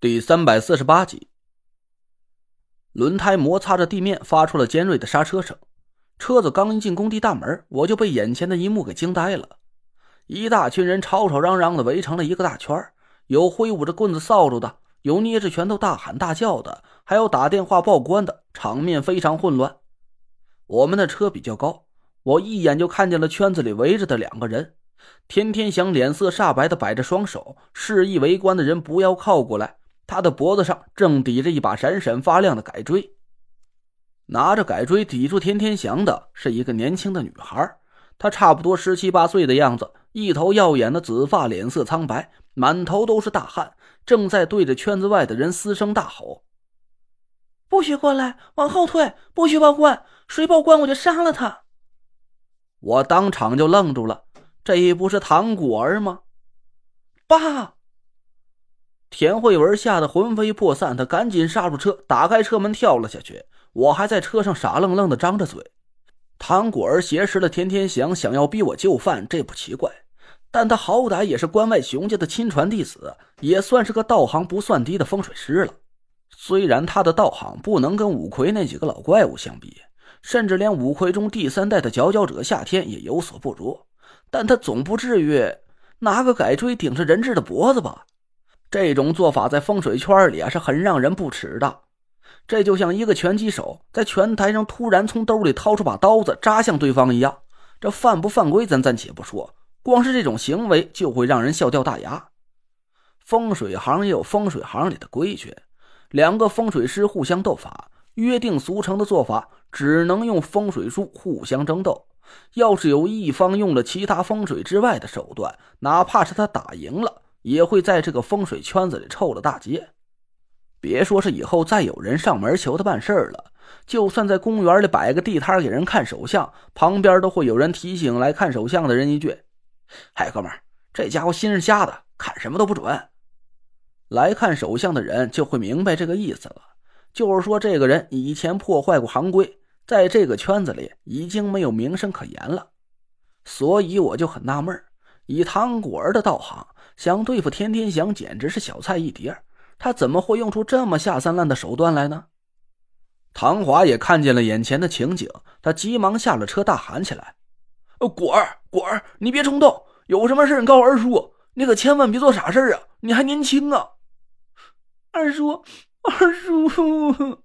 第三百四十八集，轮胎摩擦着地面，发出了尖锐的刹车声。车子刚一进工地大门，我就被眼前的一幕给惊呆了。一大群人吵吵嚷嚷的围成了一个大圈有挥舞着棍子扫帚的，有捏着拳头大喊大叫的，还有打电话报官的，场面非常混乱。我们的车比较高，我一眼就看见了圈子里围着的两个人。天天祥脸色煞白的摆着双手，示意围观的人不要靠过来。他的脖子上正抵着一把闪闪发亮的改锥，拿着改锥抵住天天祥的是一个年轻的女孩，她差不多十七八岁的样子，一头耀眼的紫发，脸色苍白，满头都是大汗，正在对着圈子外的人嘶声大吼：“不许过来，往后退！不许报官，谁报官我就杀了他！”我当场就愣住了，这不是唐果儿吗？爸！田慧文吓得魂飞魄散，他赶紧刹住车，打开车门跳了下去。我还在车上傻愣愣的张着嘴。唐果儿挟持了田天祥，想要逼我就范，这不奇怪。但他好歹也是关外熊家的亲传弟子，也算是个道行不算低的风水师了。虽然他的道行不能跟五魁那几个老怪物相比，甚至连五魁中第三代的佼佼者夏天也有所不如，但他总不至于拿个改锥顶着人质的脖子吧？这种做法在风水圈里啊是很让人不齿的，这就像一个拳击手在拳台上突然从兜里掏出把刀子扎向对方一样。这犯不犯规咱暂且不说，光是这种行为就会让人笑掉大牙。风水行也有风水行里的规矩，两个风水师互相斗法，约定俗成的做法只能用风水术互相争斗。要是有一方用了其他风水之外的手段，哪怕是他打赢了。也会在这个风水圈子里臭了大街。别说是以后再有人上门求他办事了，就算在公园里摆个地摊给人看手相，旁边都会有人提醒来看手相的人一句：“嗨，哥们儿，这家伙心是瞎的，看什么都不准。”来看手相的人就会明白这个意思了，就是说这个人以前破坏过行规，在这个圈子里已经没有名声可言了。所以我就很纳闷以唐果儿的道行。想对付天天祥简直是小菜一碟，他怎么会用出这么下三滥的手段来呢？唐华也看见了眼前的情景，他急忙下了车，大喊起来：“果儿，果儿，你别冲动，有什么事你告诉二叔，你可千万别做傻事啊！你还年轻啊！”二叔，二叔。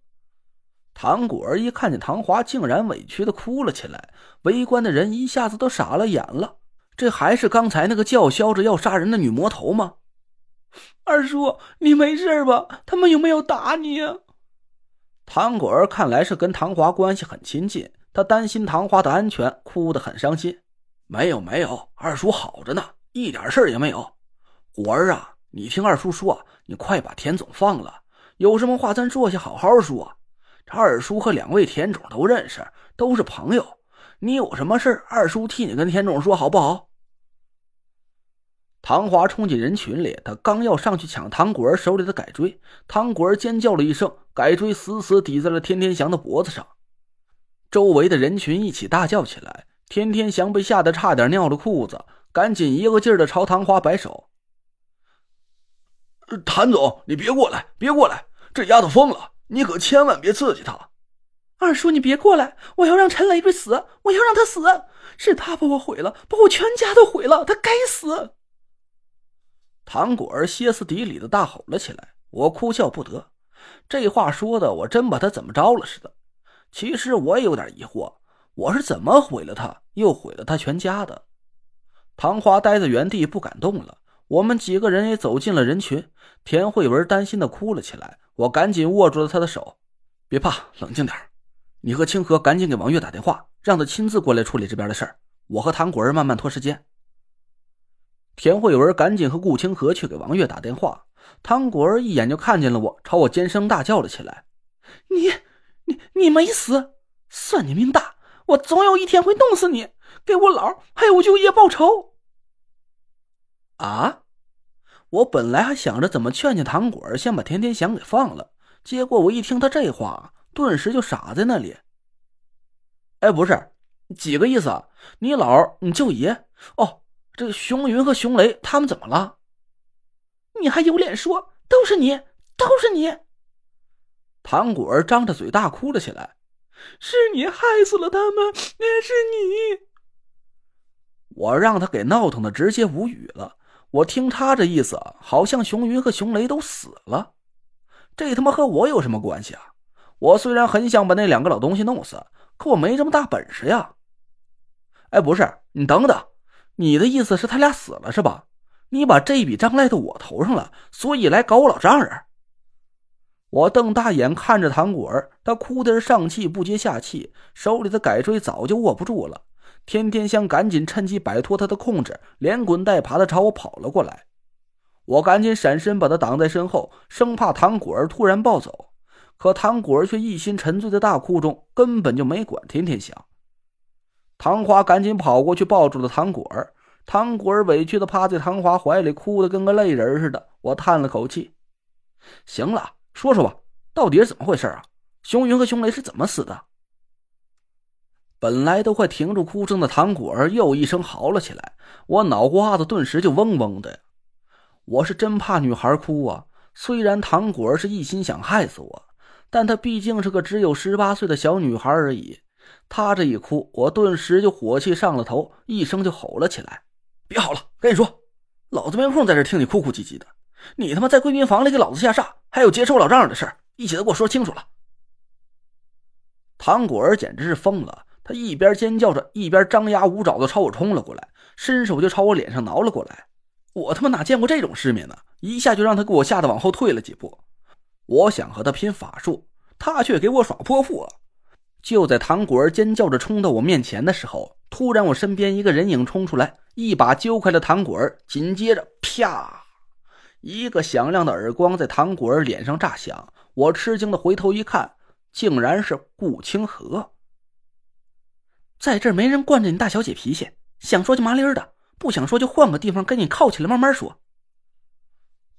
唐果儿一看见唐华，竟然委屈的哭了起来，围观的人一下子都傻了眼了。这还是刚才那个叫嚣着要杀人的女魔头吗？二叔，你没事吧？他们有没有打你啊？唐果儿看来是跟唐华关系很亲近，他担心唐华的安全，哭得很伤心。没有，没有，二叔好着呢，一点事儿也没有。果儿啊，你听二叔说，你快把田总放了，有什么话咱坐下好好说。这二叔和两位田总都认识，都是朋友。你有什么事二叔替你跟田总说好不好？唐华冲进人群里，他刚要上去抢唐果儿手里的改锥，唐果儿尖叫了一声，改锥死死抵在了天天祥的脖子上。周围的人群一起大叫起来，天天祥被吓得差点尿了裤子，赶紧一个劲儿的朝唐华摆手：“谭总，你别过来，别过来，这丫头疯了，你可千万别刺激她。”二叔，你别过来！我要让陈雷瑞死！我要让他死！是他把我毁了，把我全家都毁了！他该死！唐果儿歇斯底里的大吼了起来。我哭笑不得，这话说的我真把他怎么着了似的。其实我也有点疑惑，我是怎么毁了他，又毁了他全家的？唐华呆在原地不敢动了。我们几个人也走进了人群。田慧文担心的哭了起来。我赶紧握住了他的手：“别怕，冷静点你和清河赶紧给王月打电话，让他亲自过来处理这边的事儿。我和唐果儿慢慢拖时间。田慧文赶紧和顾清河去给王月打电话。唐果儿一眼就看见了我，朝我尖声大叫了起来：“你、你、你没死！算你命大！我总有一天会弄死你，给我老还有我舅爷报仇！”啊！我本来还想着怎么劝劝唐果儿，先把田天祥给放了，结果我一听他这话。顿时就傻在那里。哎，不是，几个意思？你老，你舅爷？哦，这熊云和熊雷他们怎么了？你还有脸说？都是你，都是你！唐果儿张着嘴大哭了起来：“是你害死了他们，那是你！”我让他给闹腾的直接无语了。我听他这意思，好像熊云和熊雷都死了，这他妈和我有什么关系啊？我虽然很想把那两个老东西弄死，可我没这么大本事呀。哎，不是，你等等，你的意思是他俩死了是吧？你把这笔账赖到我头上了，所以来搞我老丈人。我瞪大眼看着唐果儿，他哭的上气不接下气，手里的改锥早就握不住了。天天想赶紧趁机摆脱他的控制，连滚带爬的朝我跑了过来。我赶紧闪身把他挡在身后，生怕唐果儿突然暴走。可唐果儿却一心沉醉在大哭中，根本就没管天天想。唐华赶紧跑过去抱住了唐果儿，唐果儿委屈的趴在唐华怀里，哭得跟个泪人似的。我叹了口气：“行了，说说吧，到底是怎么回事啊？熊云和熊雷是怎么死的？”本来都快停住哭声的唐果儿又一声嚎了起来，我脑瓜子顿时就嗡嗡的。我是真怕女孩哭啊！虽然唐果儿是一心想害死我，但她毕竟是个只有十八岁的小女孩而已。她这一哭，我顿时就火气上了头，一声就吼了起来：“别吼了，赶紧说，老子没空在这听你哭哭唧唧的。你他妈在贵宾房里给老子下煞，还有劫持我老丈人的事一起都给我说清楚了。”唐果儿简直是疯了。他一边尖叫着，一边张牙舞爪的朝我冲了过来，伸手就朝我脸上挠了过来。我他妈哪见过这种世面呢？一下就让他给我吓得往后退了几步。我想和他拼法术，他却给我耍泼妇。就在唐果儿尖叫着冲到我面前的时候，突然我身边一个人影冲出来，一把揪开了唐果儿，紧接着啪，一个响亮的耳光在唐果儿脸上炸响。我吃惊的回头一看，竟然是顾清河。在这没人惯着你大小姐脾气，想说就麻利儿的，不想说就换个地方跟你靠起来慢慢说。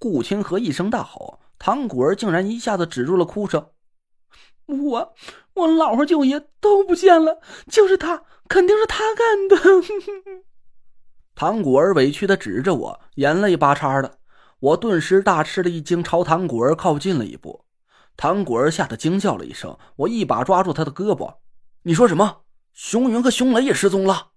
顾清河一声大吼，唐果儿竟然一下子止住了哭声。我我老婆舅爷都不见了，就是他，肯定是他干的。唐果儿委屈的指着我，眼泪巴叉的。我顿时大吃了一惊，朝唐果儿靠近了一步。唐果儿吓得惊叫了一声，我一把抓住他的胳膊：“你说什么？”熊云和熊雷也失踪了。